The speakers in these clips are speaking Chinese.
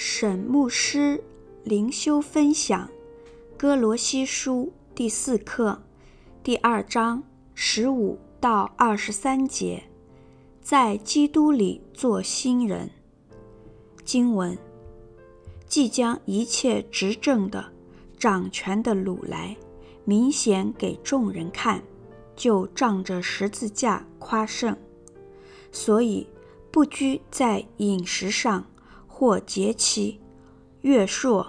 沈牧师灵修分享《哥罗西书》第四课第二章十五到二十三节，在基督里做新人。经文：即将一切执政的、掌权的掳来，明显给众人看，就仗着十字架夸胜。所以不拘在饮食上。或节期、月朔、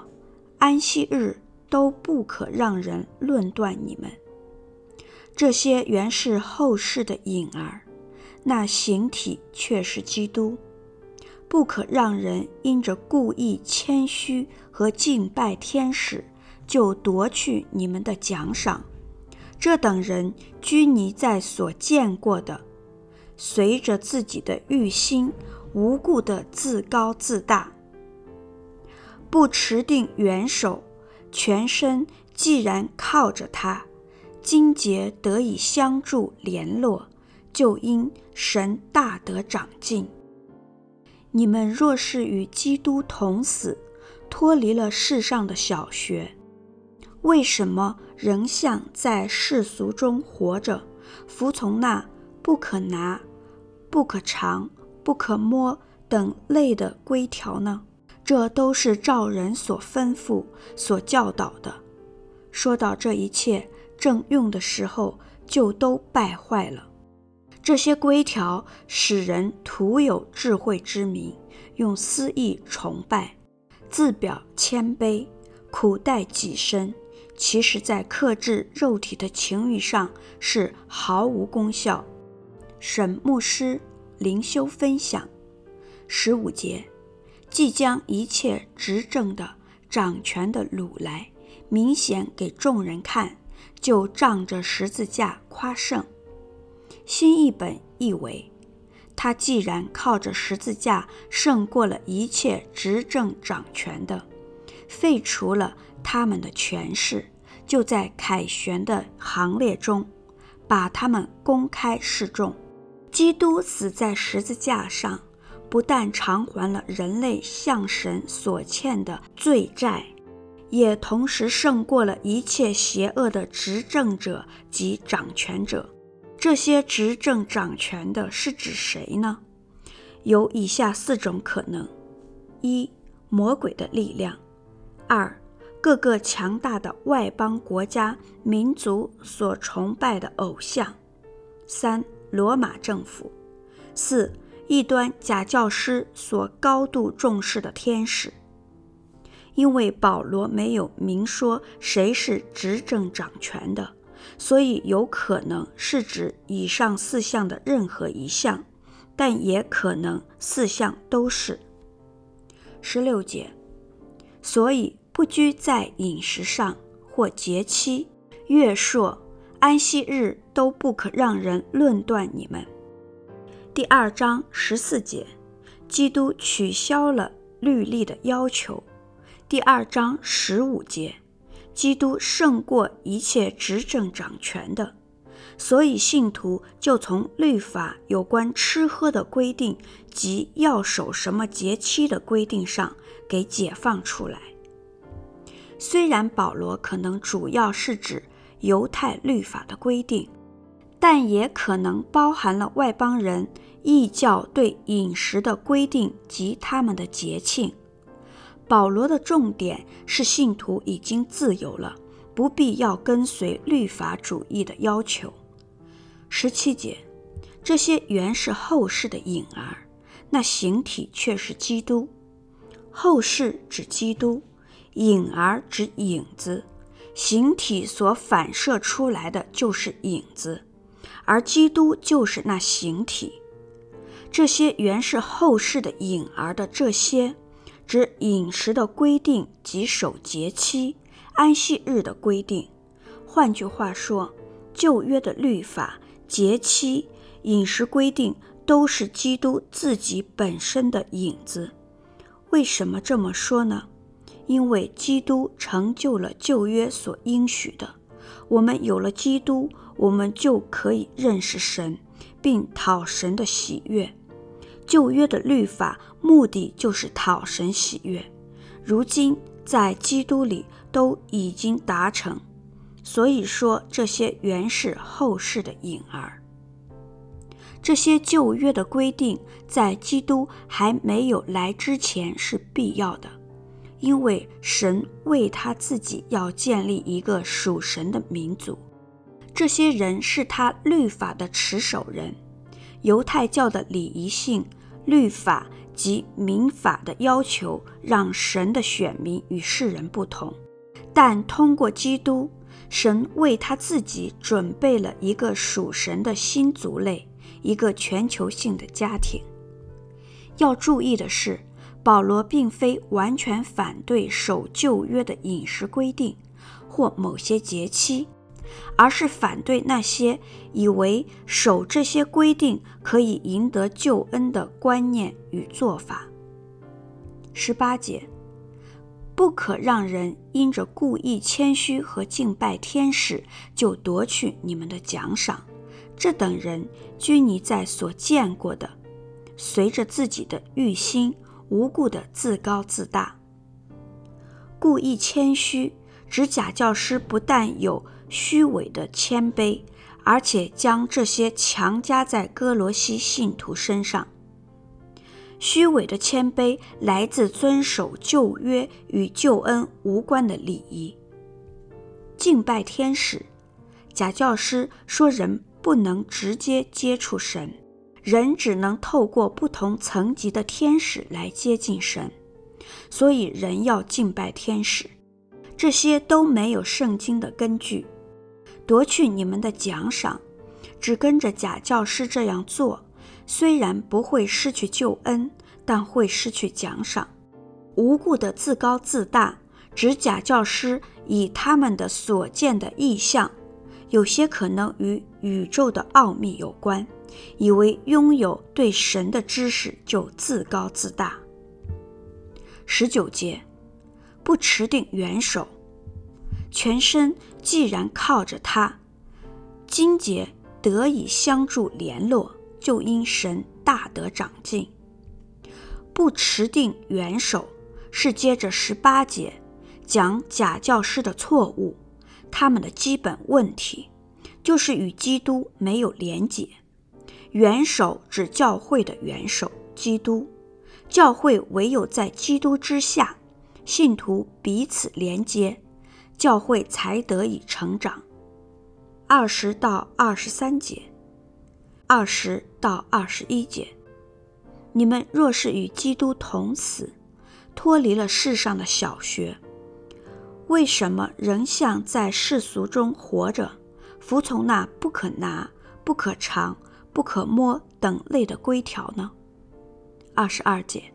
安息日都不可让人论断你们。这些原是后世的影儿，那形体却是基督。不可让人因着故意谦虚和敬拜天使，就夺去你们的奖赏。这等人拘泥在所见过的，随着自己的欲心。无故的自高自大，不持定元首，全身既然靠着他，筋节得以相助联络，就因神大得长进。你们若是与基督同死，脱离了世上的小学，为什么仍像在世俗中活着，服从那不可拿、不可尝、不可摸等类的规条呢？这都是照人所吩咐、所教导的。说到这一切正用的时候，就都败坏了。这些规条使人徒有智慧之名，用私意崇拜，自表谦卑，苦待己身，其实在克制肉体的情欲上是毫无功效。沈牧师。灵修分享十五节，即将一切执政的、掌权的掳来，明显给众人看，就仗着十字架夸胜。新译本译为：他既然靠着十字架胜过了一切执政掌权的，废除了他们的权势，就在凯旋的行列中，把他们公开示众。基督死在十字架上，不但偿还了人类向神所欠的罪债，也同时胜过了一切邪恶的执政者及掌权者。这些执政掌权的是指谁呢？有以下四种可能：一、魔鬼的力量；二、各个强大的外邦国家、民族所崇拜的偶像；三、罗马政府，四异端假教师所高度重视的天使。因为保罗没有明说谁是执政掌权的，所以有可能是指以上四项的任何一项，但也可能四项都是。十六节，所以不拘在饮食上或节期、月朔。安息日都不可让人论断你们。第二章十四节，基督取消了律例的要求。第二章十五节，基督胜过一切执政掌权的，所以信徒就从律法有关吃喝的规定及要守什么节期的规定上给解放出来。虽然保罗可能主要是指。犹太律法的规定，但也可能包含了外邦人异教对饮食的规定及他们的节庆。保罗的重点是信徒已经自由了，不必要跟随律法主义的要求。十七节，这些原是后世的影儿，那形体却是基督。后世指基督，影儿指影子。形体所反射出来的就是影子，而基督就是那形体。这些原是后世的影儿的这些，指饮食的规定及守节期、安息日的规定。换句话说，旧约的律法、节期、饮食规定都是基督自己本身的影子。为什么这么说呢？因为基督成就了旧约所应许的，我们有了基督，我们就可以认识神，并讨神的喜悦。旧约的律法目的就是讨神喜悦，如今在基督里都已经达成。所以说，这些原是后世的影儿。这些旧约的规定，在基督还没有来之前是必要的，因为神为他自己要建立一个属神的民族。这些人是他律法的持守人。犹太教的礼仪性、律法及民法的要求，让神的选民与世人不同，但通过基督，神为他自己准备了一个属神的新族类。一个全球性的家庭。要注意的是，保罗并非完全反对守旧约的饮食规定或某些节期，而是反对那些以为守这些规定可以赢得救恩的观念与做法。十八节，不可让人因着故意谦虚和敬拜天使，就夺去你们的奖赏。这等人拘泥在所见过的，随着自己的欲心，无故的自高自大。故意谦虚，指假教师不但有虚伪的谦卑，而且将这些强加在歌罗西信徒身上。虚伪的谦卑来自遵守旧约与救恩无关的礼仪。敬拜天使，假教师说人。不能直接接触神，人只能透过不同层级的天使来接近神，所以人要敬拜天使。这些都没有圣经的根据。夺去你们的奖赏，只跟着假教师这样做，虽然不会失去救恩，但会失去奖赏。无故的自高自大，指假教师以他们的所见的异象。有些可能与宇宙的奥秘有关，以为拥有对神的知识就自高自大。十九节，不持定元首，全身既然靠着他，筋节得以相助联络，就因神大得长进。不持定元首，是接着十八节讲假教师的错误。他们的基本问题就是与基督没有连结。元首指教会的元首，基督。教会唯有在基督之下，信徒彼此连接，教会才得以成长。二十到二十三节，二十到二十一节，你们若是与基督同死，脱离了世上的小学。为什么仍像在世俗中活着，服从那不可拿、不可尝、不可摸等类的规条呢？二十二节，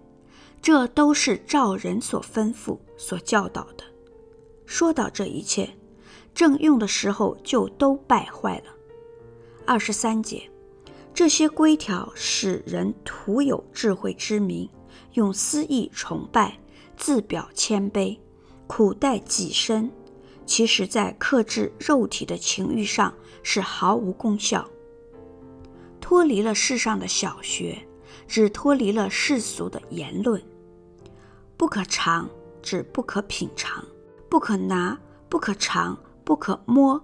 这都是照人所吩咐、所教导的。说到这一切，正用的时候就都败坏了。二十三节，这些规条使人徒有智慧之名，用私意崇拜，自表谦卑。苦待己身，其实在克制肉体的情欲上是毫无功效。脱离了世上的小学，只脱离了世俗的言论。不可尝，指不可品尝；不可拿，不可尝，不可摸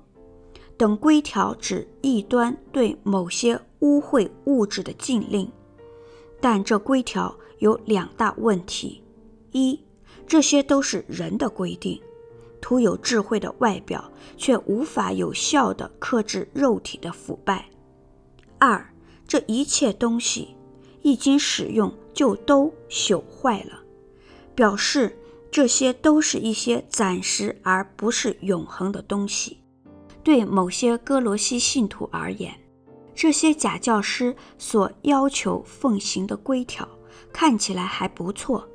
等规条，指异端对某些污秽物质的禁令。但这规条有两大问题：一。这些都是人的规定，徒有智慧的外表，却无法有效地克制肉体的腐败。二，这一切东西一经使用就都朽坏了，表示这些都是一些暂时而不是永恒的东西。对某些歌罗西信徒而言，这些假教师所要求奉行的规条看起来还不错，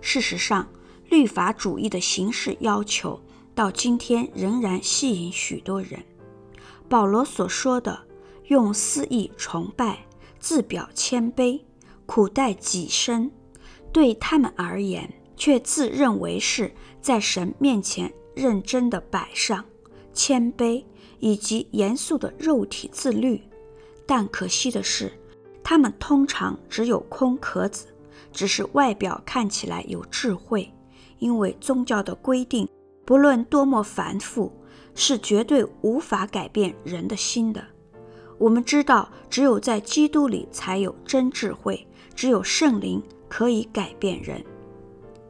事实上。律法主义的形式要求到今天仍然吸引许多人。保罗所说的用私意崇拜、自表谦卑、苦待己身，对他们而言，却自认为是在神面前认真的摆上谦卑以及严肃的肉体自律。但可惜的是，他们通常只有空壳子，只是外表看起来有智慧。因为宗教的规定，不论多么繁复，是绝对无法改变人的心的。我们知道，只有在基督里才有真智慧，只有圣灵可以改变人。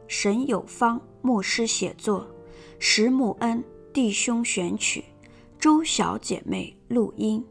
神有方牧师写作，石木恩弟兄选曲，周小姐妹录音。